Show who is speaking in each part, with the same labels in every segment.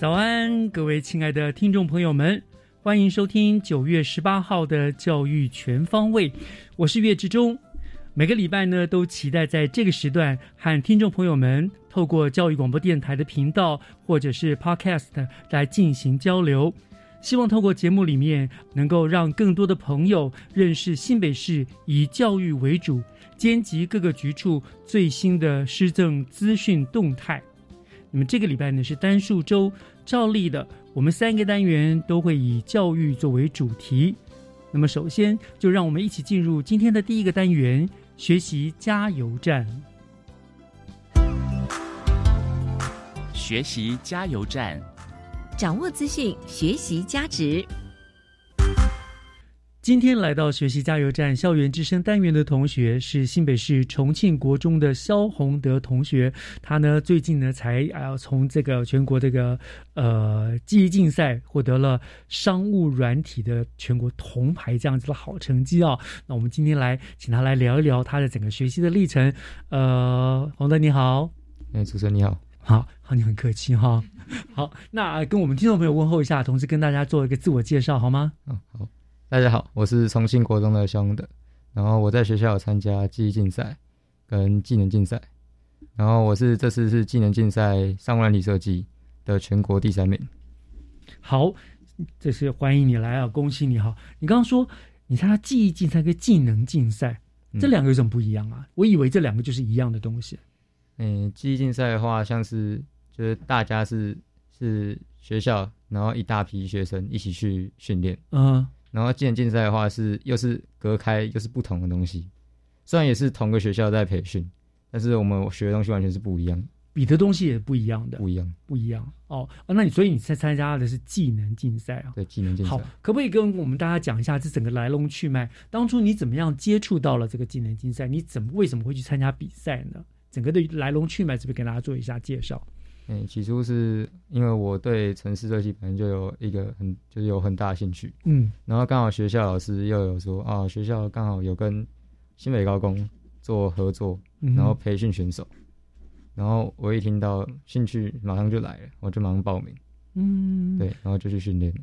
Speaker 1: 早安，各位亲爱的听众朋友们，欢迎收听九月十八号的教育全方位，我是岳志忠。每个礼拜呢，都期待在这个时段和听众朋友们透过教育广播电台的频道或者是 Podcast 来进行交流。希望透过节目里面，能够让更多的朋友认识新北市以教育为主，兼及各个局处最新的施政资讯动态。那么这个礼拜呢是单数周，照例的，我们三个单元都会以教育作为主题。那么首先就让我们一起进入今天的第一个单元——学习加油站。
Speaker 2: 学习加油站，
Speaker 3: 掌握资讯，学习价值。
Speaker 1: 今天来到学习加油站校园之声单元的同学是新北市重庆国中的肖宏德同学，他呢最近呢才啊从这个全国这个呃记忆竞赛获得了商务软体的全国铜牌这样子的好成绩啊。那我们今天来请他来聊一聊他的整个学习的历程。呃，宏德你好，
Speaker 4: 哎，主持人你好，
Speaker 1: 好好你很客气哈。好，那跟我们听众朋友问候一下，同时跟大家做一个自我介绍好吗？
Speaker 4: 嗯，好，大家好，我是重庆国中的肖宏德，然后我在学校有参加记忆竞赛跟技能竞赛，然后我是这次是技能竞赛上万里设计的全国第三名。
Speaker 1: 好，这是欢迎你来啊，恭喜你哈！你刚刚说你参加记忆竞赛跟技能竞赛，这两个有什么不一样啊？我以为这两个就是一样的东西。
Speaker 4: 嗯，记忆竞赛的话，像是就是大家是是学校，然后一大批学生一起去训练，
Speaker 1: 嗯，
Speaker 4: 然后技能竞赛的话是又是隔开又是不同的东西，虽然也是同个学校在培训，但是我们学的东西完全是不一样，
Speaker 1: 比的东西也不一样的，
Speaker 4: 不一样，
Speaker 1: 不一样哦。哦那你所以你在参加的是技能竞赛啊？
Speaker 4: 对，技能竞赛。
Speaker 1: 好，可不可以跟我们大家讲一下这整个来龙去脉？当初你怎么样接触到了这个技能竞赛？你怎么为什么会去参加比赛呢？整个的来龙去脉，是不是给大家做一下介绍？
Speaker 4: 嗯，起初是因为我对城市设计本身就有一个很就是有很大兴趣，
Speaker 1: 嗯，
Speaker 4: 然后刚好学校老师又有说啊，学校刚好有跟新北高工做合作，
Speaker 1: 嗯
Speaker 4: 然后培训选手，然后我一听到兴趣马上就来了，我就马上报名，
Speaker 1: 嗯，
Speaker 4: 对，然后就去训练。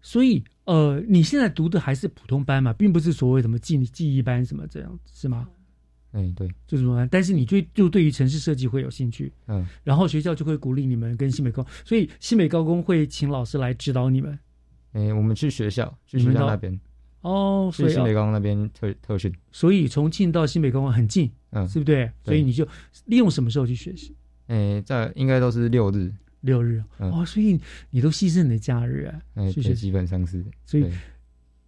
Speaker 1: 所以，呃，你现在读的还是普通班嘛，并不是所谓什么记记忆班什么这样，是吗？
Speaker 4: 哎，对，
Speaker 1: 就是说，但是你对就对于城市设计会有兴趣，
Speaker 4: 嗯，
Speaker 1: 然后学校就会鼓励你们跟新北高，所以新北高工会请老师来指导你们。
Speaker 4: 哎，我们去学校，去学校那边，
Speaker 1: 哦，所以
Speaker 4: 去新北高工那边特特训，
Speaker 1: 所以重庆到新北高工很近，
Speaker 4: 嗯，
Speaker 1: 是不对？所以你就利用什么时候去学习？
Speaker 4: 哎，在应该都是六日，
Speaker 1: 六日
Speaker 4: 嗯
Speaker 1: 哦，所以你都牺牲你的假日啊，
Speaker 4: 哎，对，
Speaker 1: 去学。
Speaker 4: 基本上是，
Speaker 1: 所以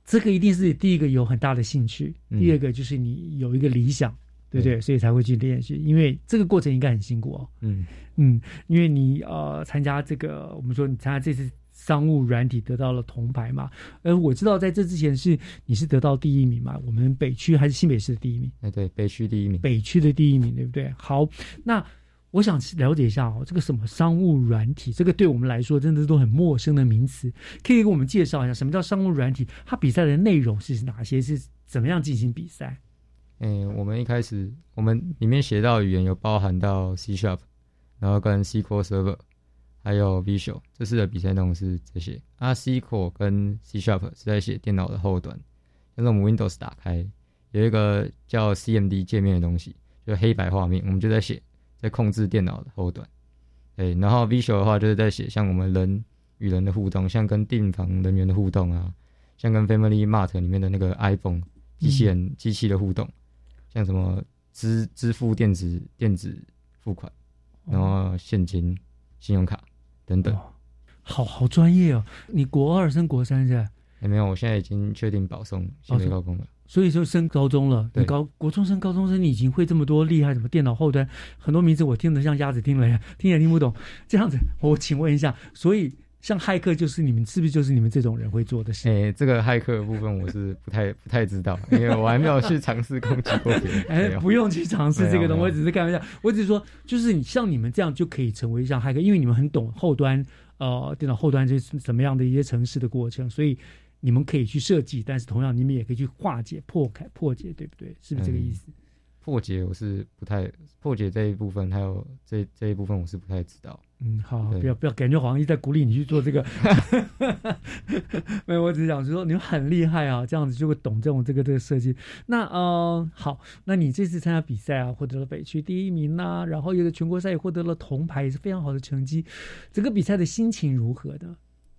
Speaker 1: 这个一定是第一个有很大的兴趣，
Speaker 4: 嗯
Speaker 1: 第二个就是你有一个理想，对不对？所以才会去练习，因为这个过程应该很辛苦哦。
Speaker 4: 嗯
Speaker 1: 嗯，因为你呃参加这个，我们说你参加这次商务软体得到了铜牌嘛，呃，我知道在这之前是你是得到第一名嘛，我们北区还是新北市的第一名？
Speaker 4: 哎，对，北区第一名，
Speaker 1: 北区的第一名，对不对？好，那我想了解一下哦，这个什么商务软体，这个对我们来说真的都很陌生的名词，可以给我们介绍一下什么叫商务软体？它比赛的内容是哪些？是怎么样进行比赛？
Speaker 4: 诶、我们一开始我们里面写到语言有包含到 C Sharp，然后跟 SQL Server，还有 Visual，这次的比赛内容是这些。啊，SQL 跟 C Sharp 是在写电脑的后端，像是我们 Windows 打开有一个叫 CMD 界面的东西，就黑白画面，我们就在写，在控制电脑的后端。对，然后 Visual 的话就是在写像我们人与人的互动，像跟订房人员的互动啊，像跟 Family Mart 里面的那个 iPhone 机器人、机器的互动，像什么支支付电子电子付款，然后现金、信用卡等等。
Speaker 1: 哦好好专业哦！你国二升国三是吧？
Speaker 4: 也、没有，我现在已经确定保送新北高中了。
Speaker 1: 所以就升高中了，
Speaker 4: 对
Speaker 1: 你高国中升高中生，你已经会这么多厉害，什么电脑后端很多名字我听得像鸭子听了呀，听也听不懂。这样子，我请问一下，所以像骇客就是你们是不是就是你们这种人会做的事？
Speaker 4: 哎、这个骇客的部分我是不太不太知道，因为我还没有去尝试攻击过别人。
Speaker 1: 哎不用去尝试这个东西，我只是开玩笑。我只是说，就是你像你们这样就可以成为像骇客，因为你们很懂后端，呃，电脑后端这是怎么样的一些程式的过程，所以你们可以去设计，但是同样你们也可以去化解、破开、破解，对不对？是不是这个意思？
Speaker 4: 破解我是不太破解这一部分，还有这这一部分我是不太知道。
Speaker 1: 嗯，好，不要不要，感觉好像一直在鼓励你去做这个。没有，我只是想说你们很厉害啊，这样子就会懂这种这个这个设计。那呃，好，那你这次参加比赛啊，获得了北区第一名呐、然后有的全国赛也获得了铜牌，也是非常好的成绩。整个比赛的心情如何的？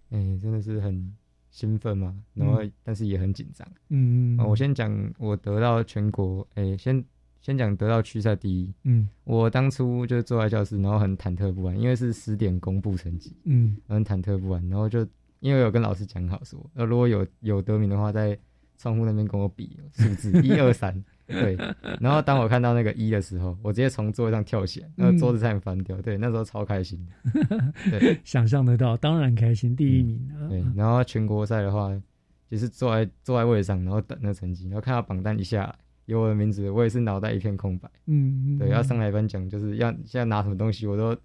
Speaker 4: 哎、真的是很兴奋嘛，然后、但是也很紧张。
Speaker 1: 嗯，
Speaker 4: 啊，我先讲我得到全国，哎、先先讲得到区赛第一。
Speaker 1: 嗯
Speaker 4: 我当初就坐在教室，然后很忐忑不安，因为是十点公布成绩，
Speaker 1: 嗯
Speaker 4: 很忐忑不安。然后就因为有跟老师讲好说，呃，如果有有得名的话，在窗户那边跟我比数字 一二三，对。然后当我看到那个一的时候，我直接从座位上跳起来，那个桌子差点翻掉。对，那时候超开心。对
Speaker 1: 想象得到，当然开心，第一名啊。
Speaker 4: 对，然后全国赛的话，就是坐在坐在位上，然后等那成绩，然后看到榜单一下来有我的名字，我也是脑袋一片空白。
Speaker 1: 嗯，嗯
Speaker 4: 对，要上来颁奖，就是要现在拿什么东西，我都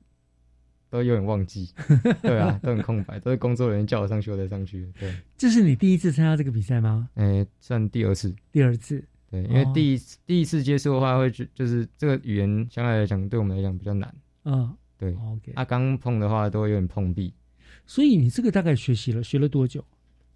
Speaker 4: 都有点忘记。对啊，都很空白，都是工作人员叫我上去，我才上去。对，
Speaker 1: 这是你第一次参加这个比赛吗？
Speaker 4: 诶、算第二次。
Speaker 1: 第二次？
Speaker 4: 对，因为
Speaker 1: 哦
Speaker 4: 第一次、第一次接触的话，会觉就是这个语言相对来讲，对我们来讲比较难。
Speaker 1: 嗯
Speaker 4: 对
Speaker 1: ，，OK。
Speaker 4: 啊，刚碰的话都会有点碰壁，
Speaker 1: 所以你这个大概学习了，学了多久？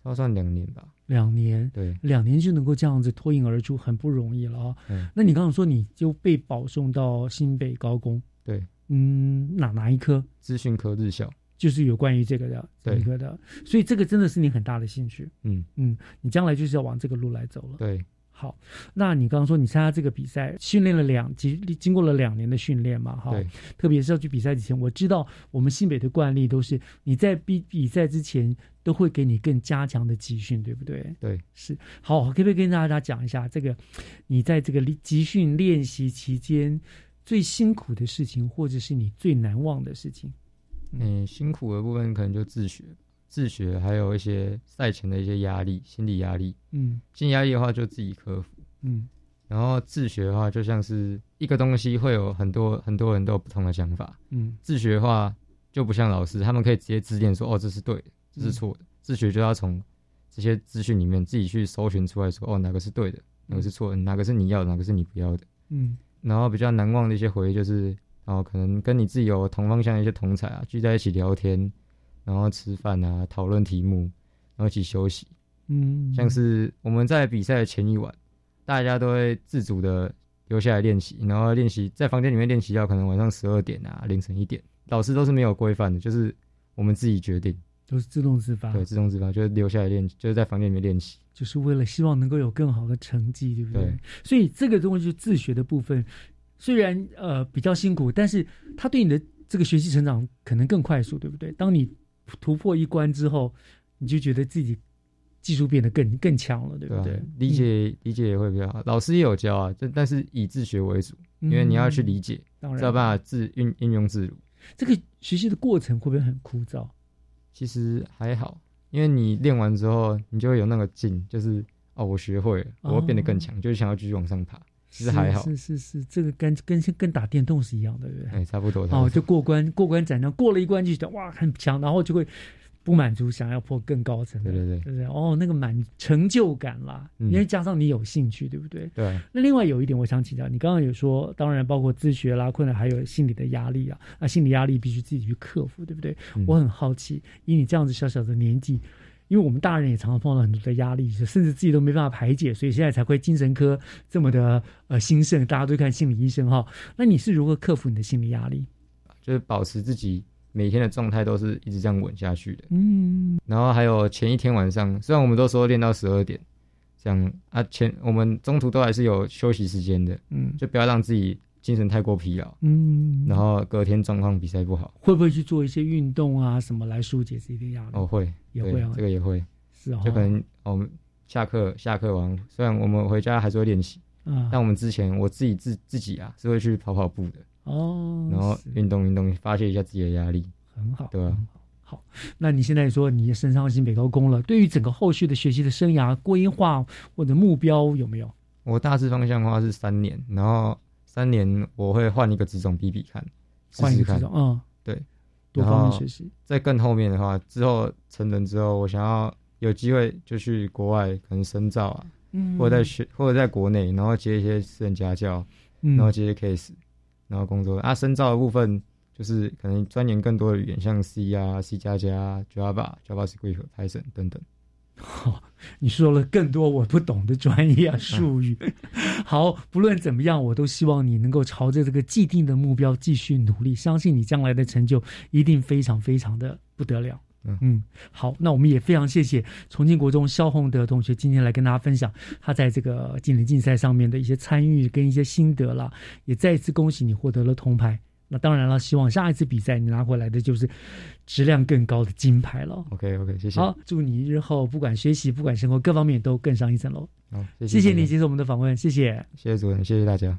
Speaker 4: 要算两年吧。
Speaker 1: 两年。
Speaker 4: 对，
Speaker 1: 两年就能够这样子脱颖而出，很不容易了啊、
Speaker 4: 嗯，
Speaker 1: 那你刚刚说你就被保送到新北高工，
Speaker 4: 对，
Speaker 1: 嗯，哪哪一科？
Speaker 4: 资讯科日校。
Speaker 1: 就是有关于这个的这
Speaker 4: 对
Speaker 1: 一个的，所以这个真的是你很大的兴趣，
Speaker 4: 嗯，
Speaker 1: 嗯，你将来就是要往这个路来走了。
Speaker 4: 对，
Speaker 1: 好，那你刚刚说你参加这个比赛，训练了两经经过了两年的训练嘛，哈，
Speaker 4: 对，
Speaker 1: 特别是要去比赛之前，我知道我们新北的惯例都是你在比比赛之前都会给你更加强的集训，对不对？
Speaker 4: 对，
Speaker 1: 是。好，可不可以跟大家讲一下这个你在这个集训练习期间最辛苦的事情，或者是你最难忘的事情？
Speaker 4: 嗯，辛苦的部分可能就自学，自学还有一些赛前的一些压力，心理压力。
Speaker 1: 嗯
Speaker 4: 心理压力的话就自己克服。
Speaker 1: 嗯
Speaker 4: 然后自学的话，就像是一个东西会有很多很多人都有不同的想法。
Speaker 1: 嗯
Speaker 4: 自学的话就不像老师，他们可以直接指点说，哦，这是对的，这是错的。自学就要从这些资讯里面自己去搜寻出来说，哦，哪个是对的，哪个是错的，哪个是你要的，哪个是你不要的。
Speaker 1: 嗯
Speaker 4: 然后比较难忘的一些回忆就是，然后可能跟你自己有同方向的一些同才啊，聚在一起聊天，然后吃饭啊，讨论题目，然后一起休息。
Speaker 1: 嗯，
Speaker 4: 像是我们在比赛的前一晚，大家都会自主的留下来练习，然后练习在房间里面练习到可能晚上十二点啊，凌晨一点，老师都是没有规范的，就是我们自己决定，
Speaker 1: 都是自动自发，
Speaker 4: 对，自动自发，就是留下来练，就是在房间里面练习。
Speaker 1: 就是为了希望能够有更好的成绩，对不对？
Speaker 4: 对
Speaker 1: 所以这个东西自学的部分，虽然呃比较辛苦，但是它对你的这个学习成长可能更快速，对不对？当你突破一关之后，你就觉得自己技术变得更更强了，对不
Speaker 4: 对？理解、理解也会比较好，老师也有教啊，但但是以自学为主，
Speaker 1: 嗯，
Speaker 4: 因为你要去理解，
Speaker 1: 当然
Speaker 4: 才有办法自运应用自如。
Speaker 1: 这个学习的过程会不会很枯燥？
Speaker 4: 其实还好，因为你练完之后，你就会有那个劲，就是哦，我学会了，我会变得更强，就是想要继续往上爬。其实还好
Speaker 1: 是是是是，这个跟跟跟打电动是一样的，对不对？
Speaker 4: 哎、差不多。
Speaker 1: 哦，就过关过关斩将，过了一关就觉得哇很强，然后就会不满足，想要破更高层的，
Speaker 4: 对对对
Speaker 1: 对不对？哦，那个满成就感啦，
Speaker 4: 嗯
Speaker 1: 因为加上你有兴趣，对不对？
Speaker 4: 对啊，
Speaker 1: 那另外有一点，我想请教你，刚刚有说，当然包括自学啦、困难，还有心理的压力啊，啊，心理压力必须自己去克服，对不对？
Speaker 4: 嗯
Speaker 1: 我很好奇，以你这样子小小的年纪，因为我们大人也常常碰到很多的压力，甚至自己都没办法排解，所以现在才会精神科这么的呃兴盛，大家都看心理医生哈。那你是如何克服你的心理压力？
Speaker 4: 就是保持自己每天的状态都是一直这样稳下去的。
Speaker 1: 嗯
Speaker 4: 然后还有前一天晚上，虽然我们都说练到十二点，这样啊前我们中途都还是有休息时间的，
Speaker 1: 嗯
Speaker 4: 就不要让自己精神太过疲劳，
Speaker 1: 嗯，
Speaker 4: 然后隔天状况比赛不好。
Speaker 1: 会不会去做一些运动啊什么来疏解这些压力？
Speaker 4: 哦，会，
Speaker 1: 也会啊
Speaker 4: 这个也会，
Speaker 1: 是哦，
Speaker 4: 就可能我们下课下课完，虽然我们回家还是会练习，
Speaker 1: 啊
Speaker 4: 但我们之前我自己自自己啊是会去跑跑步的，
Speaker 1: 哦，
Speaker 4: 然后
Speaker 1: 是
Speaker 4: 运动运动，发泄一下自己的压力。
Speaker 1: 很好，
Speaker 4: 对啊
Speaker 1: 好。好，那你现在说你升上新北高工了，对于整个后续的学习的生涯规划或者目标有没有？
Speaker 4: 我大致方向的话是三年，然后三年我会换一个职种比比看，
Speaker 1: 换一个职。种，嗯，
Speaker 4: 对，
Speaker 1: 多方面学习，
Speaker 4: 在更后面的话，之后成人之后，我想要有机会就去国外，可能深造啊，
Speaker 1: 嗯
Speaker 4: 或者在学，或者在国内，然后接一些私人家教，
Speaker 1: 嗯
Speaker 4: 然后接一些 case，然后工作啊。深造的部分就是可能钻研更多的语言，像 C 啊、C 加加、Java、JavaScript、Python 等等。
Speaker 1: 好，你说了更多我不懂的专业啊术语。好，不论怎么样，我都希望你能够朝着这个既定的目标继续努力，相信你将来的成就一定非常非常的不得了。
Speaker 4: 嗯
Speaker 1: 好，那我们也非常谢谢重庆国中肖宏德同学今天来跟大家分享他在这个技能竞赛上面的一些参与跟一些心得了，也再一次恭喜你获得了铜牌。那当然了，希望下一次比赛你拿回来的就是质量更高的金牌了。
Speaker 4: OK OK，谢谢。
Speaker 1: 好，祝你日后不管学习、不管生活各方面都更上一层楼。
Speaker 4: 好，谢
Speaker 1: 谢你接受我们的访问，谢谢。
Speaker 4: 谢谢主任，谢谢大家。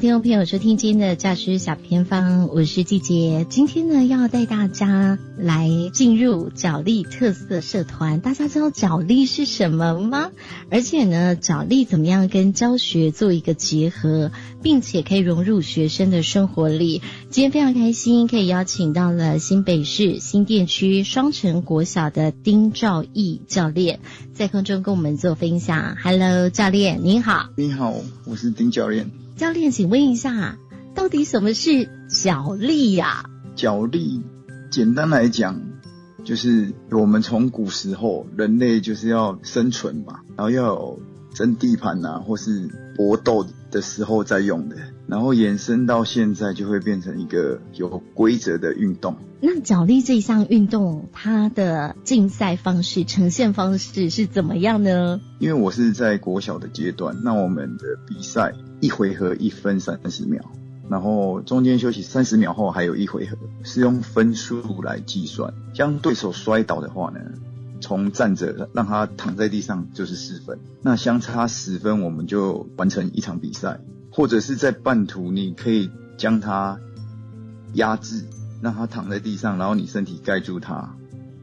Speaker 5: 听众朋友收听今天的教师小偏方，我是季杰。今天呢，要带大家来进入角力特色社团。大家知道角力是什么吗？而且呢，角力怎么样跟教学做一个结合，并且可以融入学生的生活里。今天非常开心，可以邀请到了新北市新店区双城国小的丁兆义教练，在空中跟我们做分享。Hello，教练您好。
Speaker 6: 你好，我是丁教练。
Speaker 5: 教练，请问一下，到底什么是脚力呀、
Speaker 6: 脚力，简单来讲，就是我们从古时候人类就是要生存嘛，然后要有争地盘啊，或是搏斗的时候在用的，然后延伸到现在就会变成一个有规则的运动。
Speaker 5: 那脚力这项运动，它的竞赛方式、呈现方式是怎么样呢？
Speaker 6: 因为我是在国小的阶段，那我们的比赛一回合一分三十秒，然后中间休息三十秒后还有一回合，是用分数来计算。将对手摔倒的话呢，从站着让他躺在地上就是四分，那相差十分我们就完成一场比赛，或者是在半途你可以将它压制，让它躺在地上，然后你身体盖住它，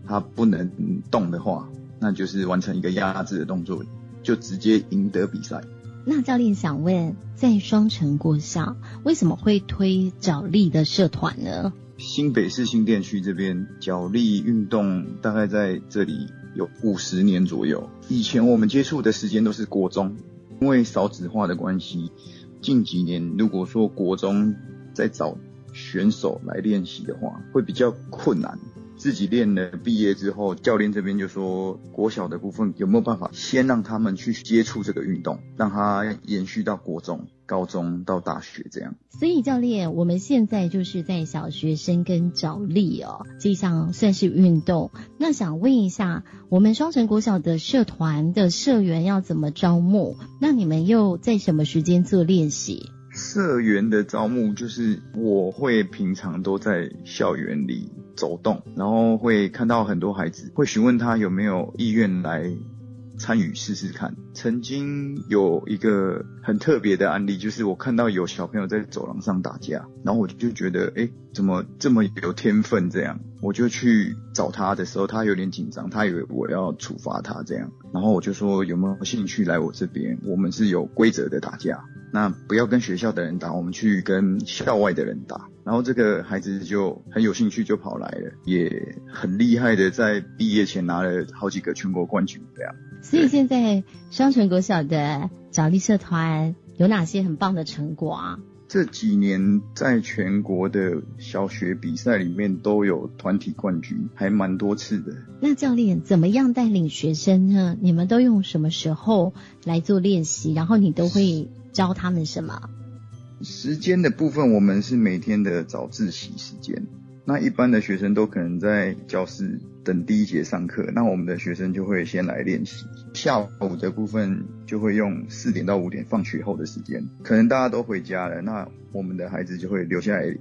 Speaker 6: 它不能动的话，那就是完成一个压制的动作，就直接赢得比赛。
Speaker 5: 那教练想问，在双城国校为什么会推角力的社团呢？
Speaker 6: 新北市新店区这边角力运动大概在这里有五十年左右。以前我们接触的时间都是国中，因为少子化的关系，近几年如果说国中在找选手来练习的话，会比较困难。自己练了，毕业之后，教练这边就说，国小的部分有没有办法先让他们去接触这个运动，让他延续到国中、高中到大学这样。
Speaker 5: 所以教练，我们现在就是在小学生跟找力哦，这项算是运动。那想问一下，我们双城国小的社团的社员要怎么招募？那你们又在什么时间做练习？
Speaker 6: 社员的招募就是我会平常都在校园里走动，然后会看到很多孩子，会询问他有没有意愿来参与试试看。曾经有一个很特别的案例，就是我看到有小朋友在走廊上打架，然后我就觉得，哎，怎么这么有天分？这样，我就去找他的时候，他有点紧张，他以为我要处罚他这样，然后我就说有没有兴趣来我这边？我们是有规则的打架。那不要跟学校的人打，我们去跟校外的人打。然后这个孩子就很有兴趣，就跑来了，也很厉害的，在毕业前拿了好几个全国冠军这样。
Speaker 5: 所以现在双城国小的找力社团有哪些很棒的成果啊？
Speaker 6: 这几年在全国的小学比赛里面都有团体冠军，还蛮多次的。
Speaker 5: 那教练怎么样带领学生呢？你们都用什么时候来做练习？然后你都会。教他们什么？
Speaker 6: 时间的部分，我们是每天的早自习时间。那一般的学生都可能在教室等第一节上课，那我们的学生就会先来练习。下午的部分就会用四点到五点放学后的时间，可能大家都回家了，那我们的孩子就会留下来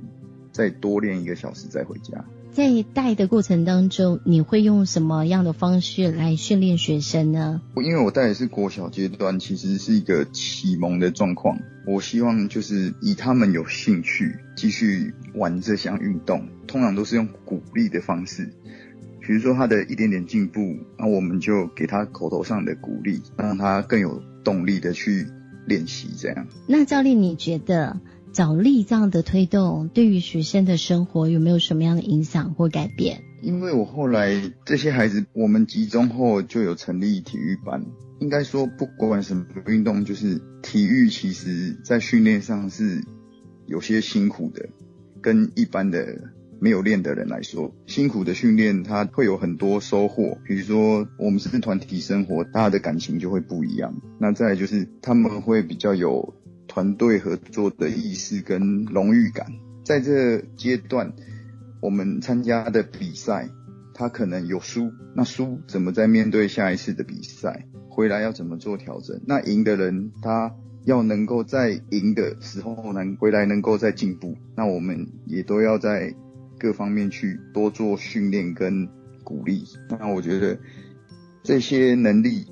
Speaker 6: 再多练一个小时再回家。
Speaker 5: 在带的过程当中，你会用什么样的方式来训练学生呢？
Speaker 6: 因为我带的是国小阶段，其实是一个启蒙的状况。我希望就是以他们有兴趣继续玩这项运动，通常都是用鼓励的方式，比如说他的一点点进步，那我们就给他口头上的鼓励，让他更有动力的去练习。这样。
Speaker 5: 那教练，你觉得？找力这样的推动，对于学生的生活有没有什么样的影响或改变？
Speaker 6: 因为我后来这些孩子，我们集中后就有成立体育班。应该说，不管什么运动，就是体育，其实在训练上是有些辛苦的。跟一般的没有练的人来说，辛苦的训练，他会有很多收获。比如说，我们是团体生活，大家的感情就会不一样。那再就是他们会比较有。团队合作的意识跟荣誉感，在这阶段，我们参加的比赛，他可能有输，那输怎么在面对下一次的比赛，回来要怎么做调整？那赢的人，他要能够在赢的时候能回来能够再进步，那我们也都要在各方面去多做训练跟鼓励。那我觉得这些能力，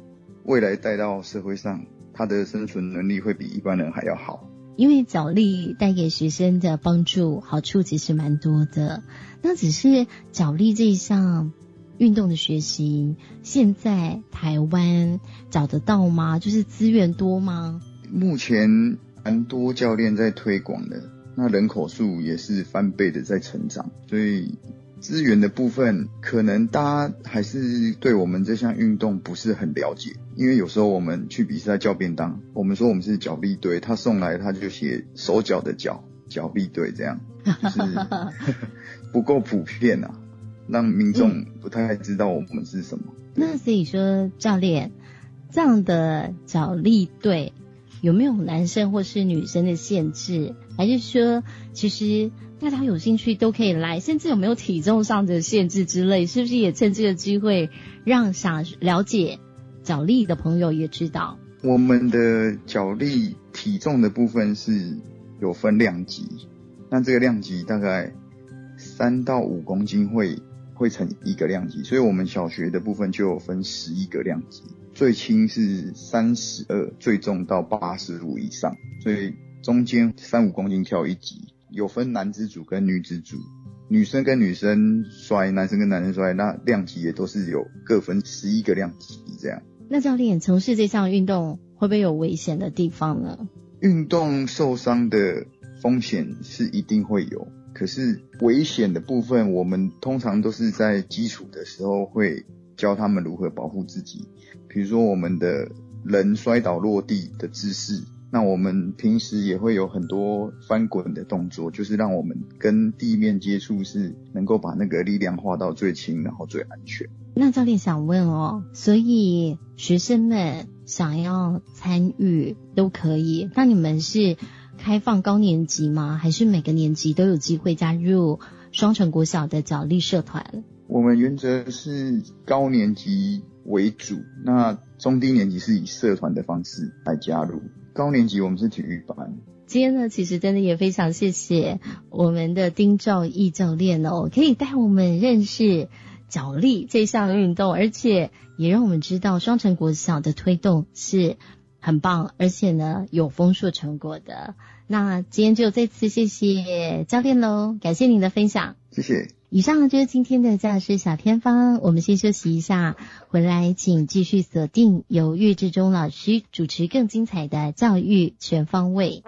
Speaker 6: 未来带到社会上。他的生存能力会比一般人还要好，
Speaker 5: 因为脚力带给学生的帮助好处其实蛮多的。那只是脚力这一项运动的学习，现在台湾找得到吗？就是资源多吗？
Speaker 6: 目前蛮多教练在推广的，那人口数也是翻倍的在成长，所以。资源的部分，可能大家还是对我们这项运动不是很了解，因为有时候我们去比赛叫便当，我们说我们是脚臂队，他送来他就写手脚的脚，脚臂队这样，就是 不够普遍啊，让民众不太知道我们是什么。
Speaker 5: 那所以说，教练这样的脚力队有没有男生或是女生的限制，还是说其实？大家有兴趣都可以来，甚至有没有体重上的限制之类，是不是也趁这个机会让想了解脚力的朋友也知道？
Speaker 6: 我们的脚力体重的部分是有分量级，那这个量级大概三到五公斤会会成一个量级，所以我们小学的部分就有分十一个量级，最轻是三十二，最重到八十五以上，所以中间三五公斤跳一级。有分男子组跟女子组，女生跟女生摔，男生跟男生摔，那量级也都是有各分十一个量级这样。
Speaker 5: 那教练从事这项运动会不会有危险的地方呢？
Speaker 6: 运动受伤的风险是一定会有，可是危险的部分，我们通常都是在基础的时候会教他们如何保护自己，比如说我们的人摔倒落地的姿势。那我们平时也会有很多翻滚的动作，就是让我们跟地面接触是能够把那个力量化到最轻，然后最安全。
Speaker 5: 那教练想问哦，所以学生们想要参与都可以。那你们是开放高年级吗？还是每个年级都有机会加入双城国小的角力社团？
Speaker 6: 我们原则是高年级为主，那中低年级是以社团的方式来加入。高年级我们是体育班。
Speaker 5: 今天呢，其实真的也非常谢谢我们的丁兆义教练哦，可以带我们认识脚力这项运动，而且也让我们知道双城国小的推动是很棒，而且呢有丰硕成果的。那今天就再次谢谢教练喽，感谢您的分享，
Speaker 6: 谢谢。
Speaker 5: 以上就是今天的教师小偏方，我们先休息一下，回来请继续锁定由岳志忠老师主持更精彩的教育全方位。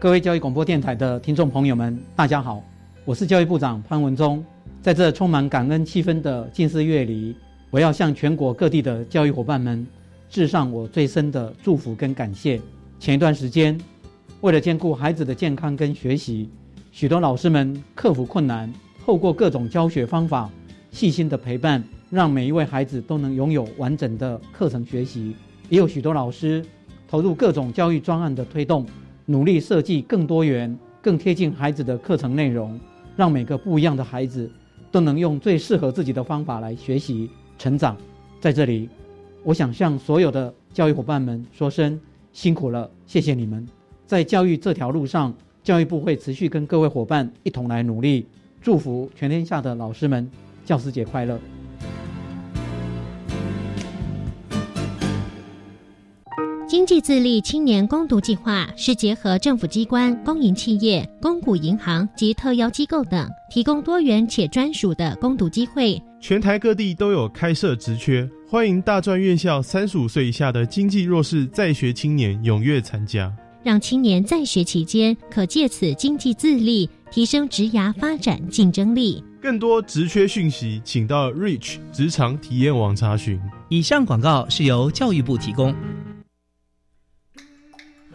Speaker 7: 各位教育广播电台的听众朋友们，大家好，我是教育部长潘文忠。在这充满感恩气氛的近四月里，我要向全国各地的教育伙伴们致上我最深的祝福跟感谢。前一段时间，为了兼顾孩子的健康跟学习，许多老师们克服困难，透过各种教学方法，细心的陪伴，让每一位孩子都能拥有完整的课程学习。也有许多老师投入各种教育专案的推动。努力设计更多元、更贴近孩子的课程内容，让每个不一样的孩子都能用最适合自己的方法来学习成长。在这里，我想向所有的教育伙伴们说声辛苦了，谢谢你们！在教育这条路上，教育部会持续跟各位伙伴一同来努力，祝福全天下的老师们教师节快乐！
Speaker 8: 济自立青年攻读计划是结合政府机关、公营企业、公股银行及特邀机构等，提供多元且专属的攻读机会。
Speaker 9: 全台各地都有开设职缺，欢迎大专院校三十五岁以下的经济弱势在学青年踊跃参加，
Speaker 8: 让青年在学期间可借此经济自立，提升职涯发展竞争力。
Speaker 9: 更多职缺讯息，请到 Reach 职场体验网查询。
Speaker 10: 以上广告是由教育部提供。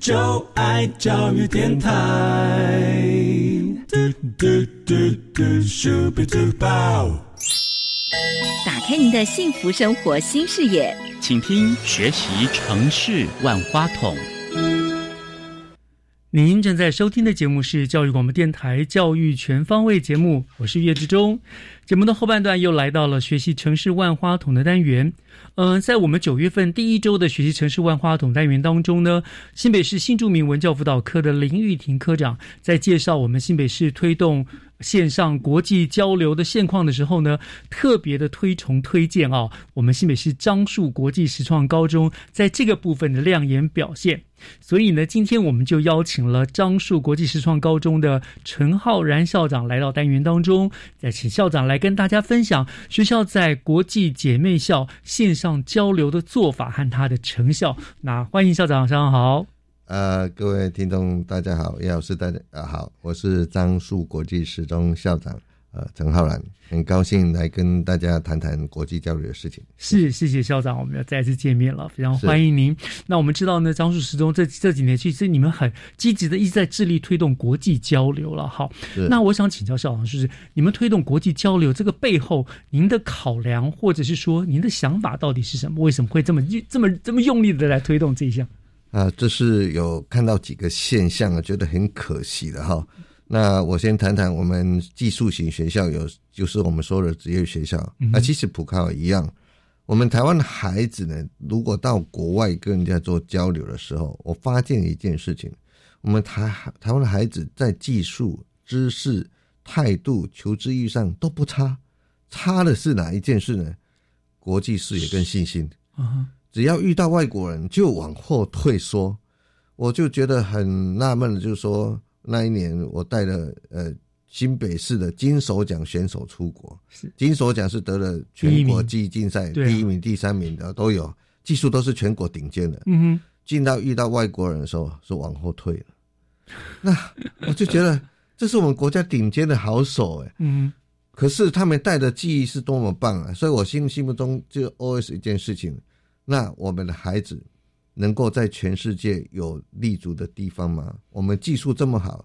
Speaker 11: 就爱教育电台。
Speaker 12: 打开您的幸福生活新视野，
Speaker 2: 请听学习城市万花筒。
Speaker 1: 您正在收听的节目是教育广播电台《教育全方位》节目，我是岳志忠。节目的后半段又来到了学习城市万花筒的单元。嗯，在我们九月份第一周的学习城市万花筒单元当中呢，新北市新著名文教辅导科的林玉婷科长在介绍我们新北市推动线上国际交流的现况的时候呢，特别的推崇推荐啊，我们新北市樟树国际实创高中在这个部分的亮眼表现。所以呢，今天我们就邀请了樟树国际实创高中的陈浩然校长来到单元当中，再请校长来跟大家分享学校在国际姐妹校线上交流的做法和它的成效。那欢迎校长，上午好。
Speaker 13: 呃，各位听众大家好，叶老师大家啊好，我是樟树国际十中校长。呃，陈浩然，很高兴来跟大家谈谈国际交流的事情。
Speaker 1: 是，谢谢校长，我们要再次见面了，非常欢迎您。那我们知道呢，樟树十中这这几年其实你们很积极的一直在致力推动国际交流了。好，那我想请教校长，就是你们推动国际交流这个背后，您的考量或者是说您的想法到底是什么？为什么会这么这么这么用力的来推动这一项？
Speaker 13: 啊，这是有看到几个现象啊，觉得很可惜的哈。那我先谈谈我们技术型学校有，就是我们说的职业学校。那其实普考一样，我们台湾的孩子呢，如果到国外跟人家做交流的时候，我发现一件事情：我们台台湾的孩子在技术、知识、态度、求知欲上都不差，差的是哪一件事呢？国际视野跟信心。只要遇到外国人就往后退缩，我就觉得很纳闷的，就是说。那一年，我带了呃新北市的金手奖选手出国。金手奖是得了全国技艺竞赛第一名、第三名的都有，技术都是全国顶尖的。
Speaker 1: 嗯哼，
Speaker 13: 进到遇到外国人的时候，是往后退了。那我就觉得这是我们国家顶尖的好手哎。
Speaker 1: 嗯，
Speaker 13: 可是他们带的技艺是多么棒啊！所以我心心目中就 always 一件事情：那我们的孩子。能够在全世界有立足的地方吗？我们技术这么好，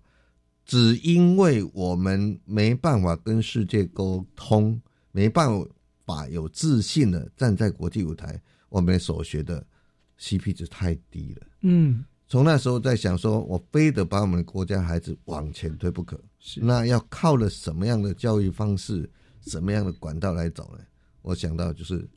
Speaker 13: 只因为我们没办法跟世界沟通，没办法有自信的站在国际舞台，我们所学的 CP 值太低了。
Speaker 1: 嗯，
Speaker 13: 从那时候在想说，我非得把我们的国家孩子往前推不可。
Speaker 1: 是，
Speaker 13: 那要靠了什么样的教育方式，什么样的管道来走呢？我想到就是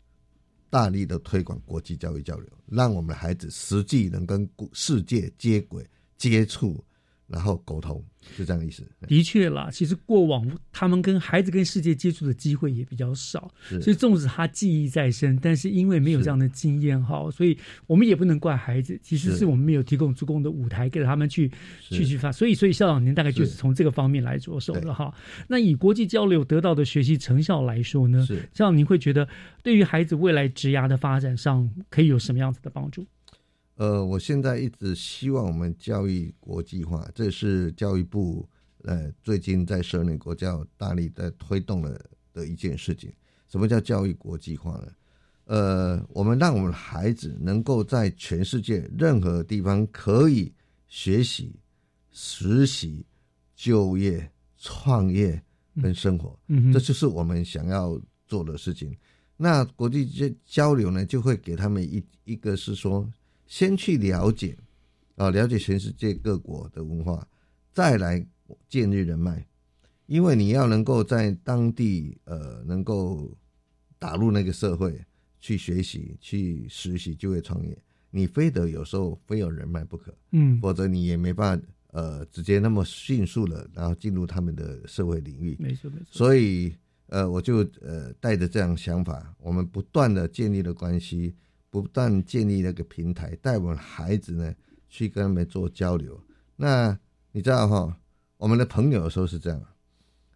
Speaker 13: 大力的推广国际教育交流，让我们的孩子实际能跟世界接轨、接触。然后沟通，是这样的意思。
Speaker 1: 的确啦，其实过往他们跟孩子跟世界接触的机会也比较少，所以纵使他记忆再深，但是因为没有这样的经验哈，所以我们也不能怪孩子。其实是我们没有提供足够的舞台给他们去去去发。所以，所以校长您大概就是从这个方面来着手的哈。那以国际交流得到的学习成效来说呢，校长您会觉得对于孩子未来职涯的发展上可以有什么样子的帮助？
Speaker 13: 呃，我现在一直希望我们教育国际化，这是教育部呃最近在十二年国教大力在推动的的一件事情。什么叫教育国际化呢？呃，我们让我们的孩子能够在全世界任何地方可以学习、实习、就业、创业跟生活，这就是我们想要做的事情。那国际交交流呢，就会给他们一一个是说。先去了解，啊，了解全世界各国的文化，再来建立人脉。因为你要能够在当地，呃，能够打入那个社会去学习、去实习、就业、创业，你非得有时候非有人脉不可，
Speaker 1: 嗯，
Speaker 13: 否则你也没办法，呃，直接那么迅速的，然后进入他们的社会领域。
Speaker 1: 没错，没错。
Speaker 13: 所以，呃，我就呃带着这样想法，我们不断的建立了关系。不断建立那个平台，带我们孩子呢去跟他们做交流。那你知道哈，我们的朋友有时候是这样，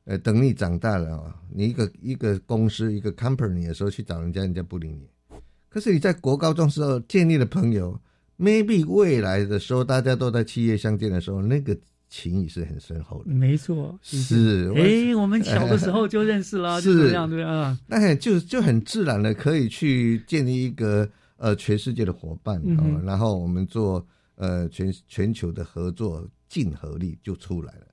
Speaker 13: 呃，等你长大了啊，你一个一个公司一个 company 的时候去找人家，人家不理你。可是你在国高中时候建立的朋友，maybe 未来的时候大家都在企业相见的时候，那个情谊是很深厚的。
Speaker 1: 没错，
Speaker 13: 是。
Speaker 1: 哎，我们小的时候就认识了，是这样对啊。
Speaker 13: 那就就很自然的可以去建立一个。呃，全世界的伙伴啊，然后我们做呃全全球的合作，竞合力就出来了。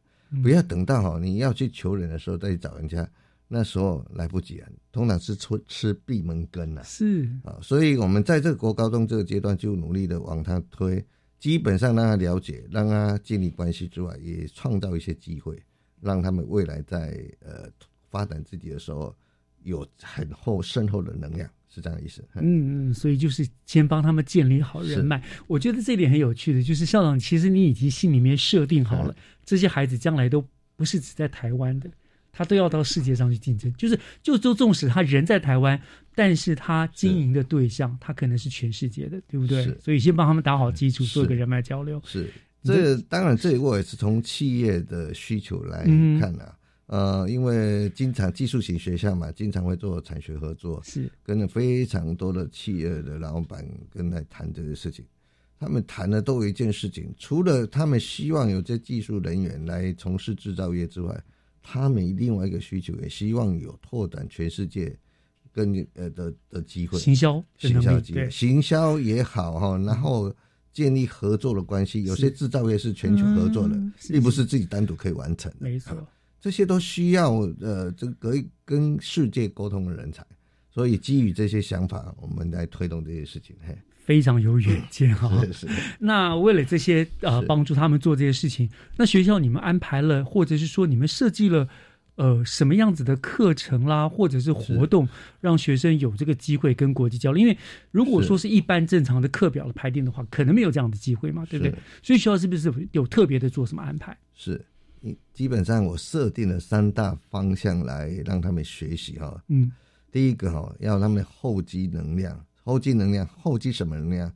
Speaker 13: 不要等到哈你要去求人的时候再去找人家，那时候来不及啊。通常是出吃闭门羹了。
Speaker 1: 是
Speaker 13: 啊，所以我们在这个国高中这个阶段就努力的往他推，基本上让他了解，让他建立关系之外，也创造一些机会，让他们未来在呃发展自己的时候有很厚深厚的能量。是这样的意思，
Speaker 1: 嗯嗯，所以就是先帮他们建立好人脉。我觉得这点很有趣的，就是校长，其实你已经心里面设定好了，这些孩子将来都不是只在台湾的，他都要到世界上去竞争。就是就就纵使他人在台湾，但是他经营的对象，他可能是全世界的，对不对？所以先帮他们打好基础，做一个人脉交流。
Speaker 13: 是，这当然，这我也是从企业的需求来看的。呃，因为经常技术型学校嘛，经常会做产学合作，
Speaker 1: 是。
Speaker 13: 跟非常多的企业的老板跟来谈这个事情。他们谈的都有一件事情，除了他们希望有这技术人员来从事制造业之外，他们另外一个需求也希望有拓展全世界跟呃的的机会，
Speaker 1: 行销
Speaker 13: 行销机会，行销也好哈，然后建立合作的关系。有些制造业是全球合作的，并不是。自己单独可以完成的，
Speaker 1: 没错。
Speaker 13: 这些都需要呃，这个跟世界沟通的人才，所以基于这些想法，我们来推动这些事情。嘿，
Speaker 1: 非常有远见 哈。
Speaker 13: 是。
Speaker 1: 那为了这些呃，帮助他们做这些事情，那学校你们安排了，或者是说你们设计了呃什么样子的课程啦，或者是活动，让学生有这个机会跟国际交流？因为如果说是一般正常的课表的排定的话，可能没有这样的机会嘛，对不对？所以学校是不是有特别的做什么安排？
Speaker 13: 是。基本上我设定了三大方向来让他们学习哈，
Speaker 1: 嗯，
Speaker 13: 第一个哈要他们后积能量，后积能量，后积什么能量？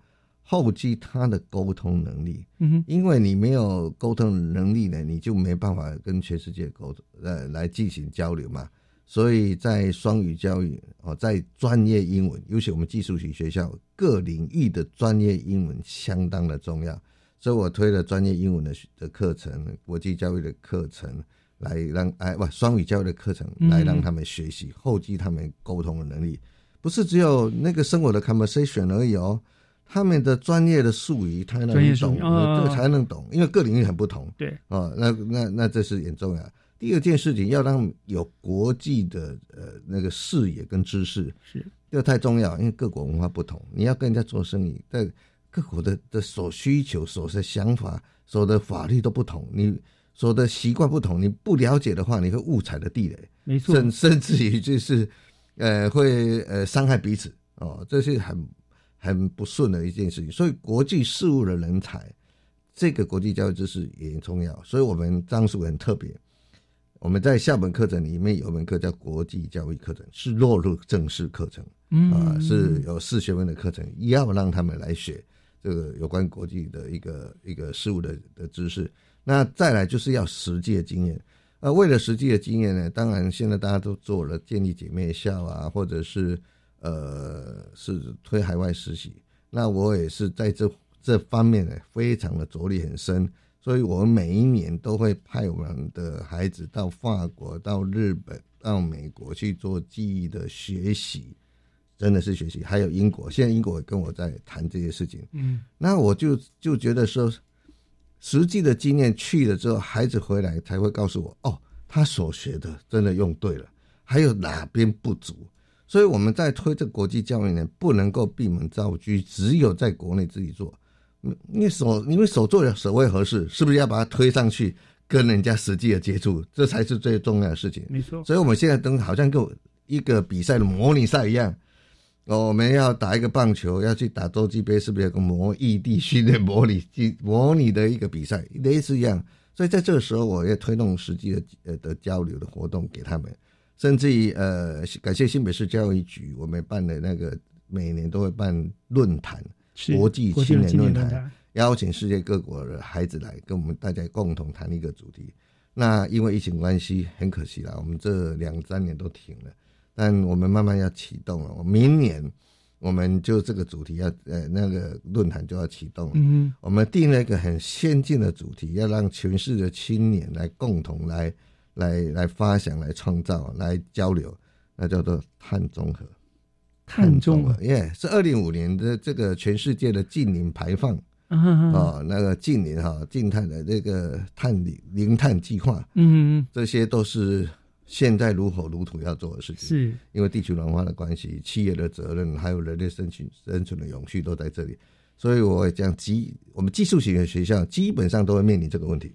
Speaker 13: 后积他的沟通能力，
Speaker 1: 嗯哼，
Speaker 13: 因为你没有沟通能力呢，你就没办法跟全世界沟通呃来进行交流嘛，所以在双语教育哦，在专业英文，尤其我们技术型学校各领域的专业英文相当的重要。所以我推了专业英文的的课程、国际教育的课程，来让哎不双语教育的课程，来让他们学习后继他们沟通的能力。不是只有那个生活的 conversation 而已哦，他们的专业的术语他能懂，这个才能懂，因为各领域很不同。
Speaker 1: 对，
Speaker 13: 哦，那那那这是很重要。第二件事情要让有国际的呃那个视野跟知识，
Speaker 1: 是
Speaker 13: 这个太重要，因为各国文化不同，你要跟人家做生意，在。各国的的所需求、所的想法、所的法律都不同，你所的习惯不同，你不了解的话，你会误踩的地雷。
Speaker 1: 没错，
Speaker 13: 甚甚至于就是呃，会呃伤害彼此哦，这是很很不顺的一件事情。所以国际事务的人才，这个国际教育知识也很重要。所以我们张数很特别，我们在校本课程里面有门课叫国际教育课程，是落入正式课程，
Speaker 1: 嗯
Speaker 13: 啊，是有四学分的课程，要让他们来学这个有关国际的一个一个事物的的知识。那再来就是要实际的经验。呃，为了实际的经验呢，当然现在大家都做了建立姐妹校啊，或者是呃是推海外实习。那我也是在这这方面呢，非常的着力很深。所以我们每一年都会派我们的孩子到法国、到日本、到美国去做记忆的学习，真的是学习。还有英国，现在英国也跟我在谈这些事情。
Speaker 1: 嗯，
Speaker 13: 那我就就觉得说。实际的经验去了之后，孩子回来才会告诉我，哦，他所学的真的用对了，还有哪边不足。所以我们在推这国际教育呢，不能够闭门造车，只有在国内自己做。你所因为所做的所谓合适，是不是要把它推上去，跟人家实际的接触，这才是最重要的事情。
Speaker 1: 没错。
Speaker 13: 所以我们现在都好像跟一个比赛的模拟赛一样。哦，我们要打一个棒球，要去打洲际杯，是不是有个模异地训练模拟、模拟的一个比赛，类似一样？所以在这个时候，我也推动实际的呃的交流的活动给他们，甚至于呃，感谢新北市教育局，我们办的那个每年都会办论坛，国际青年论坛，邀请世界各国的孩子来跟我们大家共同谈一个主题。那因为疫情关系，很可惜啦，我们这两三年都停了。但我们慢慢要启动了，我明年我们就这个主题要呃那个论坛就要启动了。
Speaker 1: 嗯，
Speaker 13: 我们定了一个很先进的主题，要让全市的青年来共同来来来发想、来创造、来交流，那叫做碳中和。
Speaker 1: 碳中和，
Speaker 13: 耶，是二零五年的这个全世界的近零排放哦，那个近零哈近碳的这个碳零零碳计划，
Speaker 1: 嗯，
Speaker 13: 这些都是。现在如火如荼要做的事情，
Speaker 1: 是
Speaker 13: 因为地球暖化的关系，企业的责任，还有人类生存生存的永续都在这里。所以，我也讲基我们技术型的学校基本上都会面临这个问题。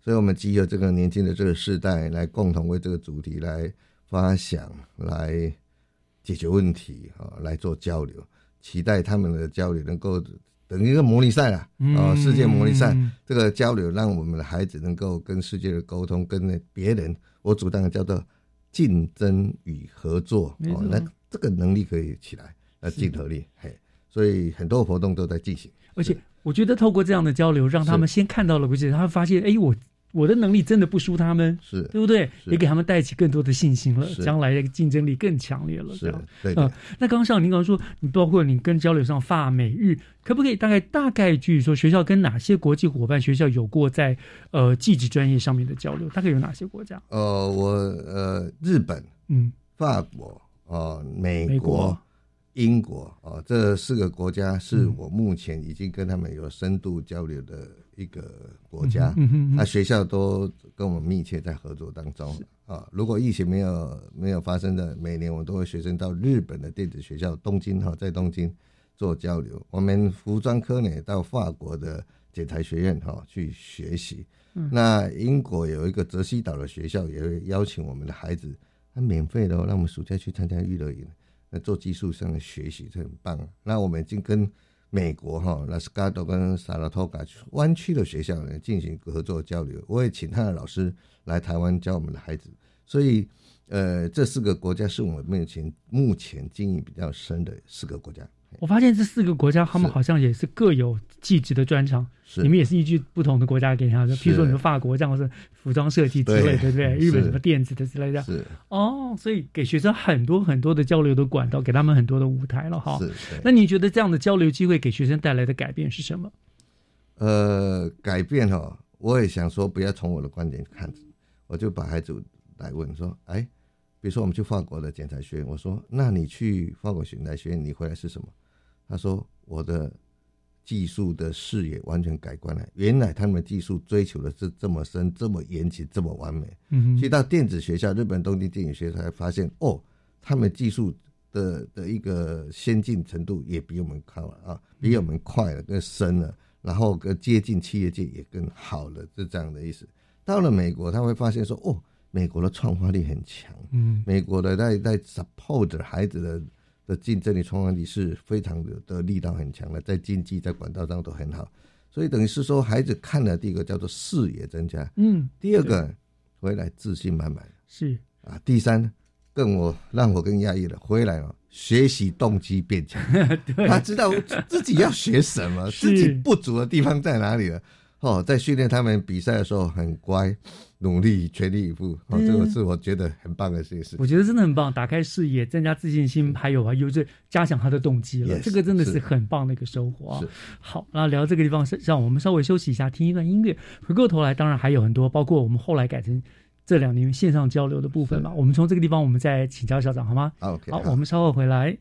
Speaker 13: 所以我们集合这个年轻的这个世代来共同为这个主题来发想、来解决问题啊，来做交流。期待他们的交流能够等于一个模拟赛了啊，世界模拟赛这个交流，让我们的孩子能够跟世界的沟通，跟别人。我主张的叫做竞争与合作哦，那这个能力可以起来，那竞合力嘿，所以很多活动都在进行。
Speaker 1: 而且我觉得透过这样的交流，让他们先看到了，不是他发现，哎，我我的能力真的不输他们，
Speaker 13: 是
Speaker 1: 对不对？也给他们带起更多的信心了，将来的竞争力更强烈了。
Speaker 13: 是，对。
Speaker 1: 呃，那刚刚像您刚刚说，你包括你跟交流上法美日。可不可以大概大概据说学校跟哪些国际伙伴学校有过在呃技职专业上面的交流？大概有哪些国家？
Speaker 13: 呃，我呃日本，
Speaker 1: 嗯，
Speaker 13: 法国，呃美国、英国，哦这四个国家是我目前已经跟他们有深度交流的一个国家。
Speaker 1: 嗯
Speaker 13: 那学校都跟我们密切在合作当中啊。如果疫情没有没有发生的，每年我都会学生到日本的电子学校东京哈，在东京。做交流，我们服装科呢到法国的剪裁学院哈去学习。那英国有一个泽西岛的学校也会邀请我们的孩子，他免费的让我们暑假去参加娱乐营，那做技术上的学习，这很棒。那我们已经跟美国哈拉斯加多跟萨拉托嘎湾区的学校呢进行合作交流，我也请他的老师来台湾教我们的孩子。所以，呃，这四个国家是我们目前目前经营比较深的四个国家。
Speaker 1: 我发现这四个国家，他们好像也是各有技职的专长。你们也是依据不同的国家给他的，譬如说你们法国这样是服装设计之类，对不对？日本什么电子的之类的。
Speaker 13: 是
Speaker 1: 哦，所以给学生很多很多的交流的管道，给他们很多的舞台了哈。
Speaker 13: 是。
Speaker 1: 那你觉得这样的交流机会给学生带来的改变是什么？
Speaker 13: 呃，改变哈，我也想说，不要从我的观点看，我就把孩子来问说，哎，比如说我们去法国的剪裁学院，我说，那你去法国剪裁学院，你回来是什么？他说：“我的技术的视野完全改观了。原来他们技术追求的是这么深、这么严谨、这么完美。
Speaker 1: 嗯，
Speaker 13: 去到电子学校，日本东京电影学校才发现，哦，他们技术的的一个先进程度也比我们高了啊，比我们快了，更深了，然后更接近企业界也更好了，是这样的意思。到了美国，他会发现说，哦，美国的创发力很强，
Speaker 1: 嗯，
Speaker 13: 美国的在在 support 孩子的的竞争力、创造力是非常的的力道很强的，在经济在管道上都很好，所以等于是说孩子看了第一个叫做视野增加，
Speaker 1: 嗯，
Speaker 13: 第二个回来自信满满，
Speaker 1: 是。
Speaker 13: 啊，第三更我让我更压抑了，回来哦，学习动机变强，他知道自己要学什么，自己不足的地方在哪里了。哦，在训练他们比赛的时候很乖，努力全力以赴。哦，这个是我觉得很棒的事。
Speaker 1: 我觉得真的很棒，打开视野，增加自信心，还有啊，有这加强他的动机了。这个真的是很棒的一个收获啊。好，那聊这个地方是让我们稍微休息一下，听一段音乐。回过头来，当然还有很多，包括我们后来改成这两年线上交流的部分嘛。我们从这个地方，我们再请教校长好吗？
Speaker 13: 好，
Speaker 1: 好，我们稍后回来。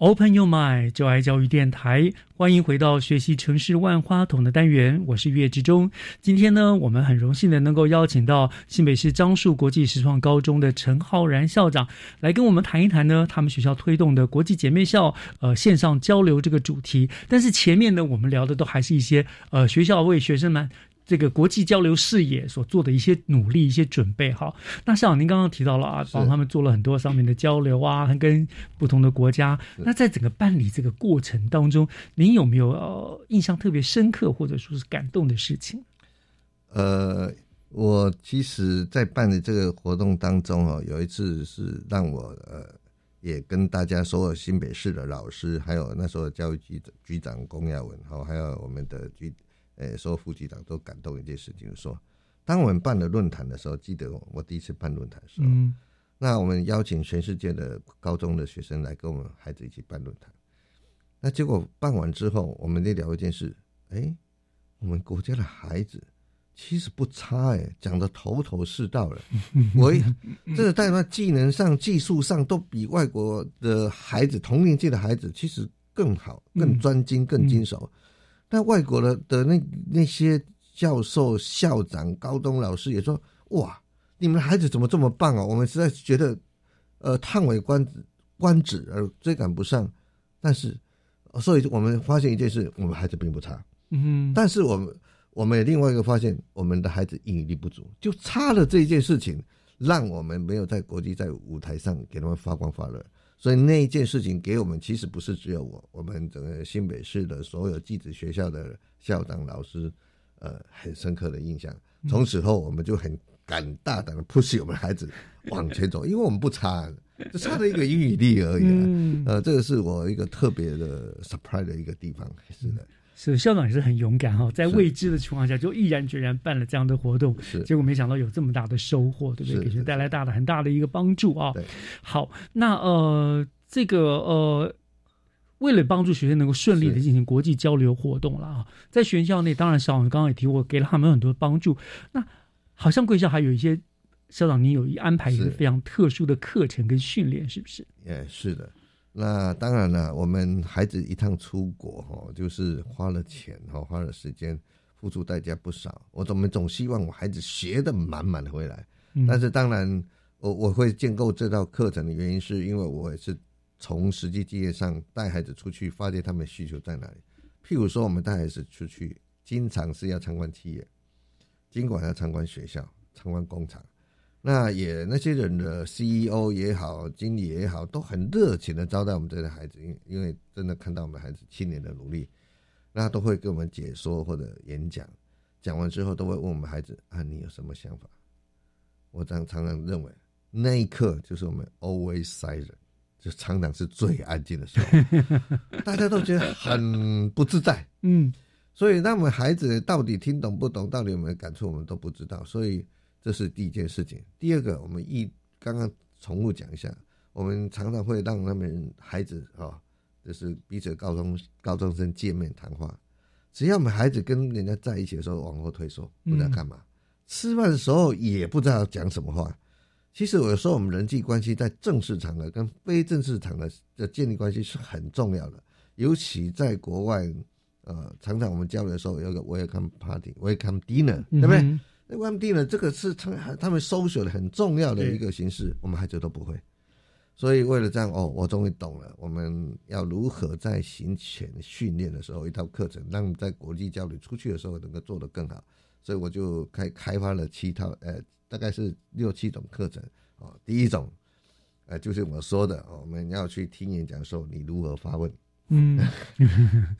Speaker 1: Open Your Mind，就爱教育电台，欢迎回到学习城市万花筒的单元，我是岳志忠。今天呢，我们很荣幸的能够邀请到新北市樟树国际实创高中的陈浩然校长来跟我们谈一谈呢，他们学校推动的国际姐妹校呃线上交流这个主题。但是前面呢，我们聊的都还是一些呃学校为学生们。这个国际交流视野所做的一些努力、一些准备，哈。那校长，您刚刚提到了啊，帮他们做了很多上面的交流啊，跟不同的国家。那在整个办理这个过程当中，您有没有呃印象特别深刻或者说是感动的事情？
Speaker 13: 呃，我其实，在办理这个活动当中哦，有一次是让我呃，也跟大家所有新北市的老师，还有那时候教育局局长龚亚文，哈，还有我们的局。诶，所有副局长都感动一件事情，就说，当我们办了论坛的时候，记得我第一次办论坛的时候，嗯，那我们邀请全世界的高中的学生来跟我们孩子一起办论坛，那结果办完之后，我们在聊一件事，哎，我们国家的孩子其实不差，哎，讲的头头是道了，我这个在那技能上、技术上都比外国的孩子同年纪的孩子其实更好、更专精、更精熟。但外国的的那那些教授、校长、高中老师也说：“哇，你们的孩子怎么这么棒啊？我们实在是觉得，呃，叹为观止，观止而追赶不上。但是，所以我们发现一件事：我们孩子并不差。
Speaker 1: 嗯，
Speaker 13: 但是我们我们另外一个发现，我们的孩子英语力不足，就差了这一件事情，让我们没有在国际在舞台上给他们发光发热。”所以那一件事情给我们其实不是只有我，我们整个新北市的所有寄子学校的校长老师，呃，很深刻的印象。从此后，我们就很敢大胆的 push 我们孩子往前走，因为我们不差，就差了一个英语力而已。呃，这个是我一个特别的 surprise 的一个地方，是的。
Speaker 1: 是校长也是很勇敢哈，在未知的情况下就毅然决然办了这样的活动，结果没想到有这么大的收获，对不对？给学带来大的很大的一个帮助啊。好，那呃，这个呃，为了帮助学生能够顺利的进行国际交流活动了啊，在学校内，当然校长刚刚也提过，给了他们很多帮助。那好像贵校还有一些校长，您有一安排一个非常特殊的课程跟训练，是不是？
Speaker 13: 哎，是的。那当然了，我们孩子一趟出国哈，就是花了钱哈，花了时间，付出代价不少。我怎么总希望我孩子学的满满的回来？但是当然，我我会建构这套课程的原因，是因为我也是从实际经验上带孩子出去，发现他们需求在哪里。譬如说，我们带孩子出去，经常是要参观企业，尽管要参观学校、参观工厂。那也那些人的 CEO 也好，经理也好，都很热情的招待我们这些孩子，因因为真的看到我们孩子七年的努力，那都会给我们解说或者演讲，讲完之后都会问我们孩子啊，你有什么想法？我常常常认为那一刻就是我们 always silent，就常常是最安静的时候，大家都觉得很不自在，
Speaker 1: 嗯，
Speaker 13: 所以那我们孩子到底听懂不懂，到底有没有感触，我们都不知道，所以。这是第一件事情。第二个，我们一刚刚重复讲一下，我们常常会让他们孩子啊，就是彼此高中高中生见面谈话。只要我们孩子跟人家在一起的时候往后退缩，不知道干嘛，吃饭的时候也不知道讲什么话。其实有时候我们人际关系在正式场合跟非正式场合的建立关系是很重要的，尤其在国外，呃，常常我们交流的时候有个 welcome party，welcome dinner，对不对？那 welcome dinner 这个是他们他们 social 的很重要的一个形式，我们孩子都不会。所以为了这样，哦，我终于懂了，我们要如何在行前训练的时候一套课程，让在国际交流出去的时候能够做得更好。所以我就开开发了七套，呃，大概是六七种课程。哦，第一种，呃，就是我说的，我们要去听演讲的时候，你如何发问？嗯，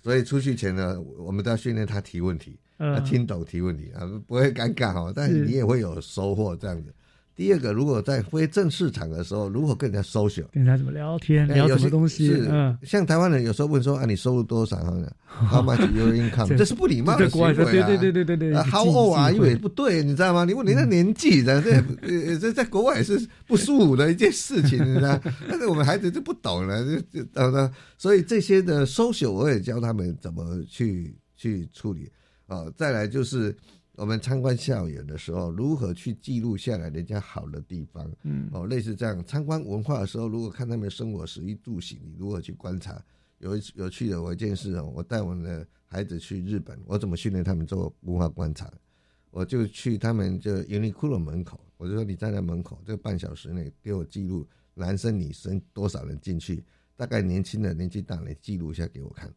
Speaker 13: 所以出去前呢，我们都要训练他提问题，他听懂提问题啊，不会尴尬哈，但是你也会有收获这样子。第二个，如果在非正式场的时候，如何跟人家 social，
Speaker 1: 跟人家怎么聊天，聊什么东西？
Speaker 13: 是，像台湾人有时候问说啊，你收入多少？How much your income？这是不礼貌的行为啊！
Speaker 1: 对对对对对对。
Speaker 13: How old 啊？因为不对，你知道吗？你问人家年纪的，这 在国外是不舒服的一件事情，你知道？但是我们孩子就不懂了，就就。所以这些的 social 我也教他们怎么去去处理啊。再来就是。我们参观校园的时候，如何去记录下来人家好的地方？嗯，哦，类似这样参观文化的时候，如果看他们生活食衣住行，你如何去观察？有有趣的我一件事哦，我带我们的孩子去日本，我怎么训练他们做文化观察？我就去他们就 Uniqlo 门口，我就说你站在门口这半小时内给我记录男生女生多少人进去，大概年轻的年纪大的记录一下给我看。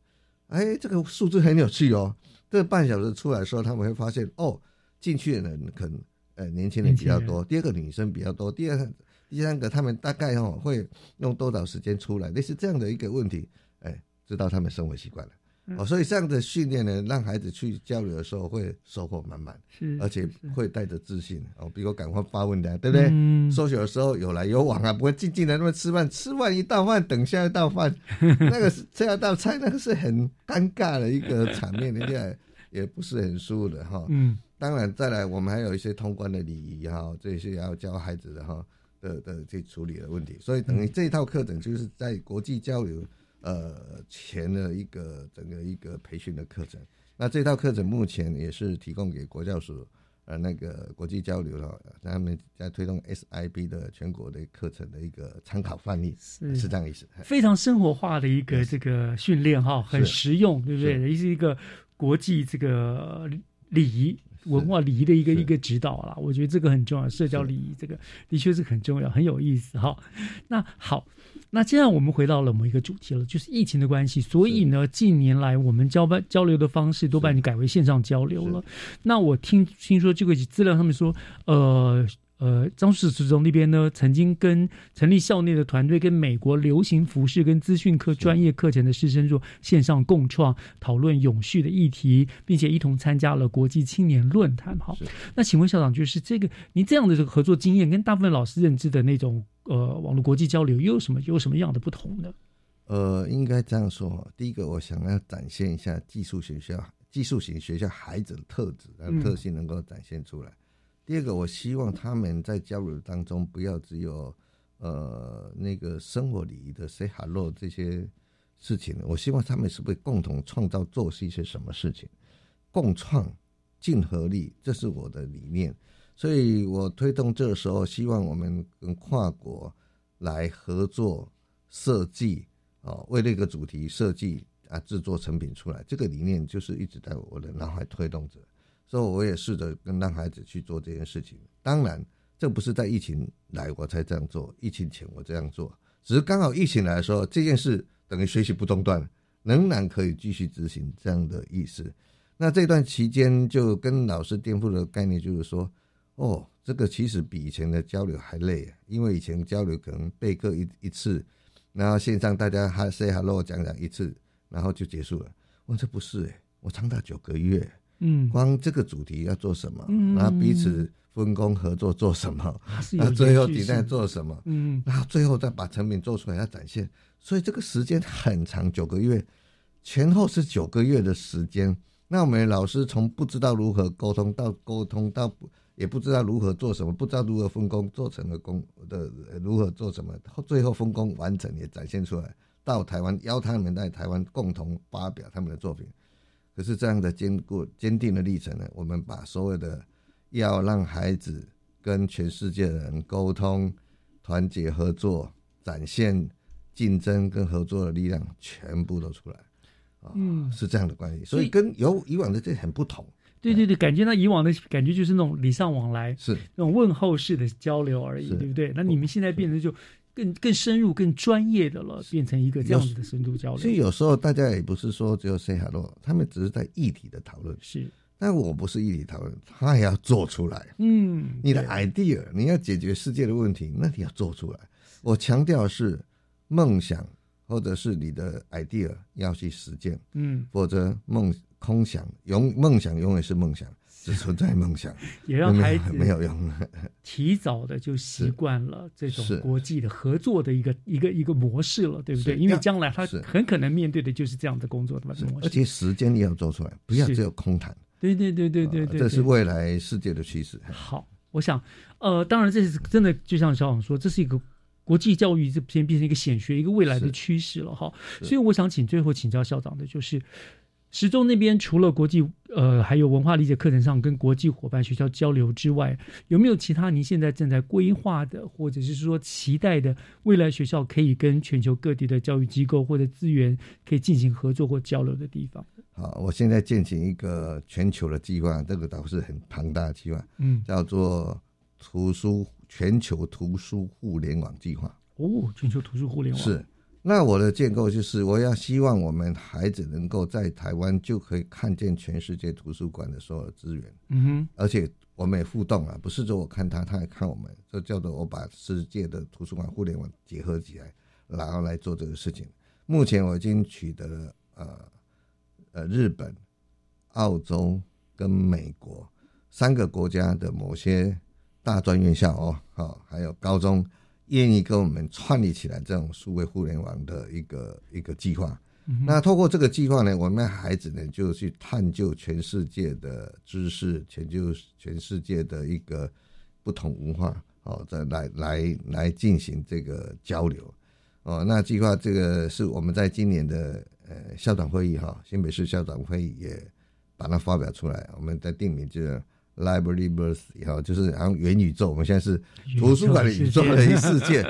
Speaker 13: 哎，这个数字很有趣哦。这半小时出来的时候，他们会发现哦，进去的人可能呃年轻人比较多，第二个女生比较多，第二、第三个他们大概哦会用多少时间出来，类似这样的一个问题，哎，知道他们生活习惯了。哦，所以这样的训练呢，让孩子去交流的时候会收获满满，
Speaker 1: 是，
Speaker 13: 而且会带着自信哦。比如赶快发问的，对不对？嗯。收学的时候有来有往啊，不会静静的那么吃饭，吃完一道饭等下一道饭，那个是下一道菜，那个是很尴尬的一个场面，人家 也不是很舒服的哈。嗯。当然，再来我们还有一些通关的礼仪哈，这些要教孩子的哈的的去处理的问题，所以等于这一套课程就是在国际交流。呃，前的一个整个一个培训的课程，那这套课程目前也是提供给国教署呃那个国际交流了，他们在推动 SIB 的全国的课程的一个参考范例，是。是这样意思，
Speaker 1: 非常生活化的一个这个训练哈，很实用，对不对？也是一个国际这个礼仪。文化礼仪的一个一个指导啦，我觉得这个很重要。社交礼仪这个的确是很重要，很有意思哈。那好，那现在我们回到了某一个主题了，就是疫情的关系，所以呢，近年来我们交办交流的方式多半你改为线上交流了。那我听听说这个资料上面说，呃。呃，张氏之中那边呢，曾经跟成立校内的团队，跟美国流行服饰跟资讯科专业课程的师生做线上共创，讨论永续的议题，并且一同参加了国际青年论坛。好，那请问校长，就是这个您这样的这个合作经验，跟大部分老师认知的那种呃网络国际交流，又有什么有什么样的不同呢？
Speaker 13: 呃，应该这样说，第一个我想要展现一下技术学校、技术型学校孩子的特质，让特性能够展现出来。第二个，我希望他们在交流当中不要只有呃那个生活礼仪的 say hello 这些事情，我希望他们是不是共同创造做是一些什么事情，共创竞合力，这是我的理念。所以我推动这个时候，希望我们跟跨国来合作设计啊，为那个主题设计啊，制作成品出来。这个理念就是一直在我的脑海推动着。所以我也试着跟让孩子去做这件事情。当然，这不是在疫情来我才这样做，疫情前我这样做，只是刚好疫情来的时候，这件事等于学习不中断，仍然可以继续执行这样的意思。那这段期间就跟老师颠覆的概念，就是说，哦，这个其实比以前的交流还累，因为以前交流可能备课一一次，然后线上大家还 say hello 讲讲一次，然后就结束了。我这不是诶，我长达九个月。嗯，光这个主题要做什么，嗯然后彼此分工合作做什么，那最后底在做什么，嗯，然后最后再把成品做出来要展现，所以这个时间很长，九个月前后是九个月的时间。那我们老师从不知道如何沟通到沟通到也不知道如何做什么，不知道如何分工做成了工的如何做什么，最后分工完成也展现出来，到台湾邀他们在台湾共同发表他们的作品。可是这样的坚固、坚定的历程呢？我们把所有的要让孩子跟全世界的人沟通、团结合作，展现竞争跟合作的力量，全部都出来。啊，
Speaker 1: 嗯
Speaker 13: 是这样的关系，
Speaker 1: 所以
Speaker 13: 跟有以往的这很不同。
Speaker 1: 对对对，感觉到以往的感觉就是那种礼尚往来，
Speaker 13: 是
Speaker 1: 那种问候式的交流而已，对不对？那你们现在变成就更更深入、更专业的了，变成一个这样子的深度交流。
Speaker 13: 所以有时候大家也不是说只有 say hello，他们只是在议题的讨论。
Speaker 1: 是，
Speaker 13: 但我不是议题讨论，他也要做出来。
Speaker 1: 嗯，
Speaker 13: 你的 idea，你要解决世界的问题，那你要做出来。我强调是梦想，或者是你的 idea 要去实践，
Speaker 1: 嗯，
Speaker 13: 否则梦空想永梦想永远是梦想，只存在梦想，
Speaker 1: 也让孩子
Speaker 13: 没 有没有用。
Speaker 1: 提早的就习惯了这种国际的合作的一个一个一个模式了，对不对？因为将来他很可能面对的就是这样的工作的模式。
Speaker 13: 而且时间也要做出来，不要只有空谈。
Speaker 1: 对对对对对对，
Speaker 13: 这是未来世界的趋势。
Speaker 1: 好，我想，呃，当然这是真的，就像小王说，这是一个国际教育这变变成一个显学，一个未来的趋势了哈。所以我想请最后请教校长的就是，石中那边除了国际呃还有文化理解课程上跟国际伙伴学校交流之外，有没有其他您现在正在规划的，或者是说期待的未来学校可以跟全球各地的教育机构或者资源可以进行合作或交流的地方？
Speaker 13: 好，我现在进行一个全球的计划，这个倒是很庞大的计划，
Speaker 1: 嗯
Speaker 13: 叫做图书全球图书互联网计划。
Speaker 1: 哦，全球图书互联网
Speaker 13: 是，那我的建构就是，我要希望我们孩子能够在台湾就可以看见全世界图书馆的所有资源，
Speaker 1: 嗯哼，
Speaker 13: 而且我们也互动啊，不是说我看他，他也看我们，这叫做我把世界的图书馆互联网结合起来，然后来做这个事情。目前我已经取得了呃呃日本、澳洲跟美国三个国家的某些大专院校哦，好、还有高中愿意跟我们串立起来这种数位互联网的一个一个计划。
Speaker 1: 嗯
Speaker 13: 那透过这个计划呢，我们孩子呢就去探究全世界的知识，研究全世界的一个不同文化，哦，再来来来进行这个交流。哦，那计划这个是我们在今年的呃校长会议哈、新北市校长会议也把它发表出来，我们在定名就是 Library Birth 以后，就是好像元宇宙，我们现在是图书馆的宇宙的一世界。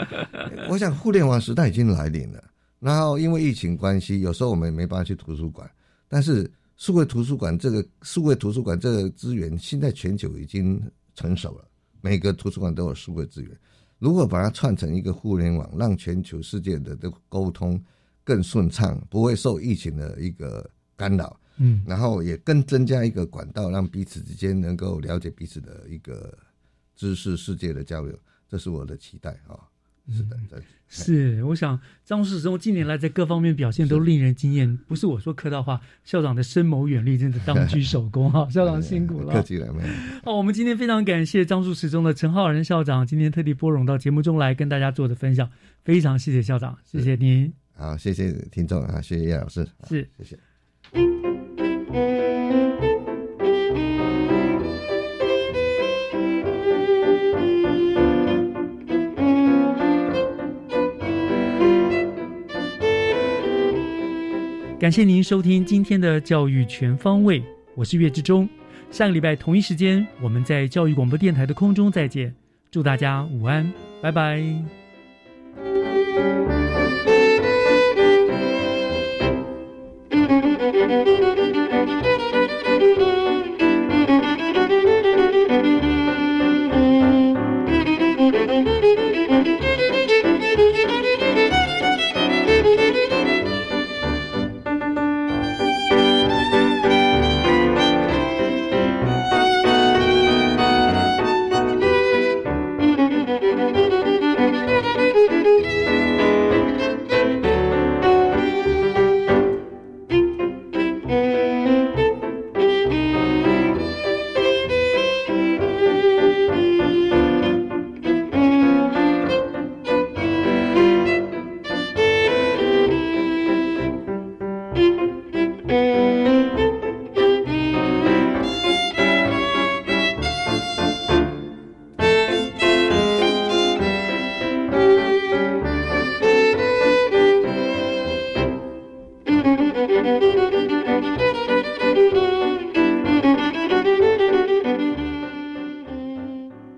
Speaker 13: 我想互联网时代已经来临了。然后因为疫情关系，有时候我们也没办法去图书馆，但是数位图书馆这个数位图书馆这个资源，现在全球已经成熟了，每个图书馆都有数位资源。如果把它串成一个互联网，让全球世界的这个沟通更顺畅，不会受疫情的一个干扰，
Speaker 1: 嗯
Speaker 13: 然后也更增加一个管道，让彼此之间能够了解彼此的一个知识世界的交流，这是我的期待啊、是的，对
Speaker 1: 是，我想张世忠近年来在各方面表现都令人惊艳。不是我说客套话，校长的深谋远虑真的当居首功哈，校长辛苦了。
Speaker 13: 客气了，没有。
Speaker 1: 好，我们今天非常感谢张树时中的陈浩仁校长今天特地拨冗到节目中来跟大家做的分享，非常谢谢校长，谢谢您。
Speaker 13: 好，谢谢听众啊，谢谢叶老师，
Speaker 1: 是，
Speaker 13: 谢谢。
Speaker 1: 感谢您收听今天的教育全方位，我是岳志忠。下个礼拜同一时间，我们在教育广播电台的空中再见。祝大家午安，拜拜。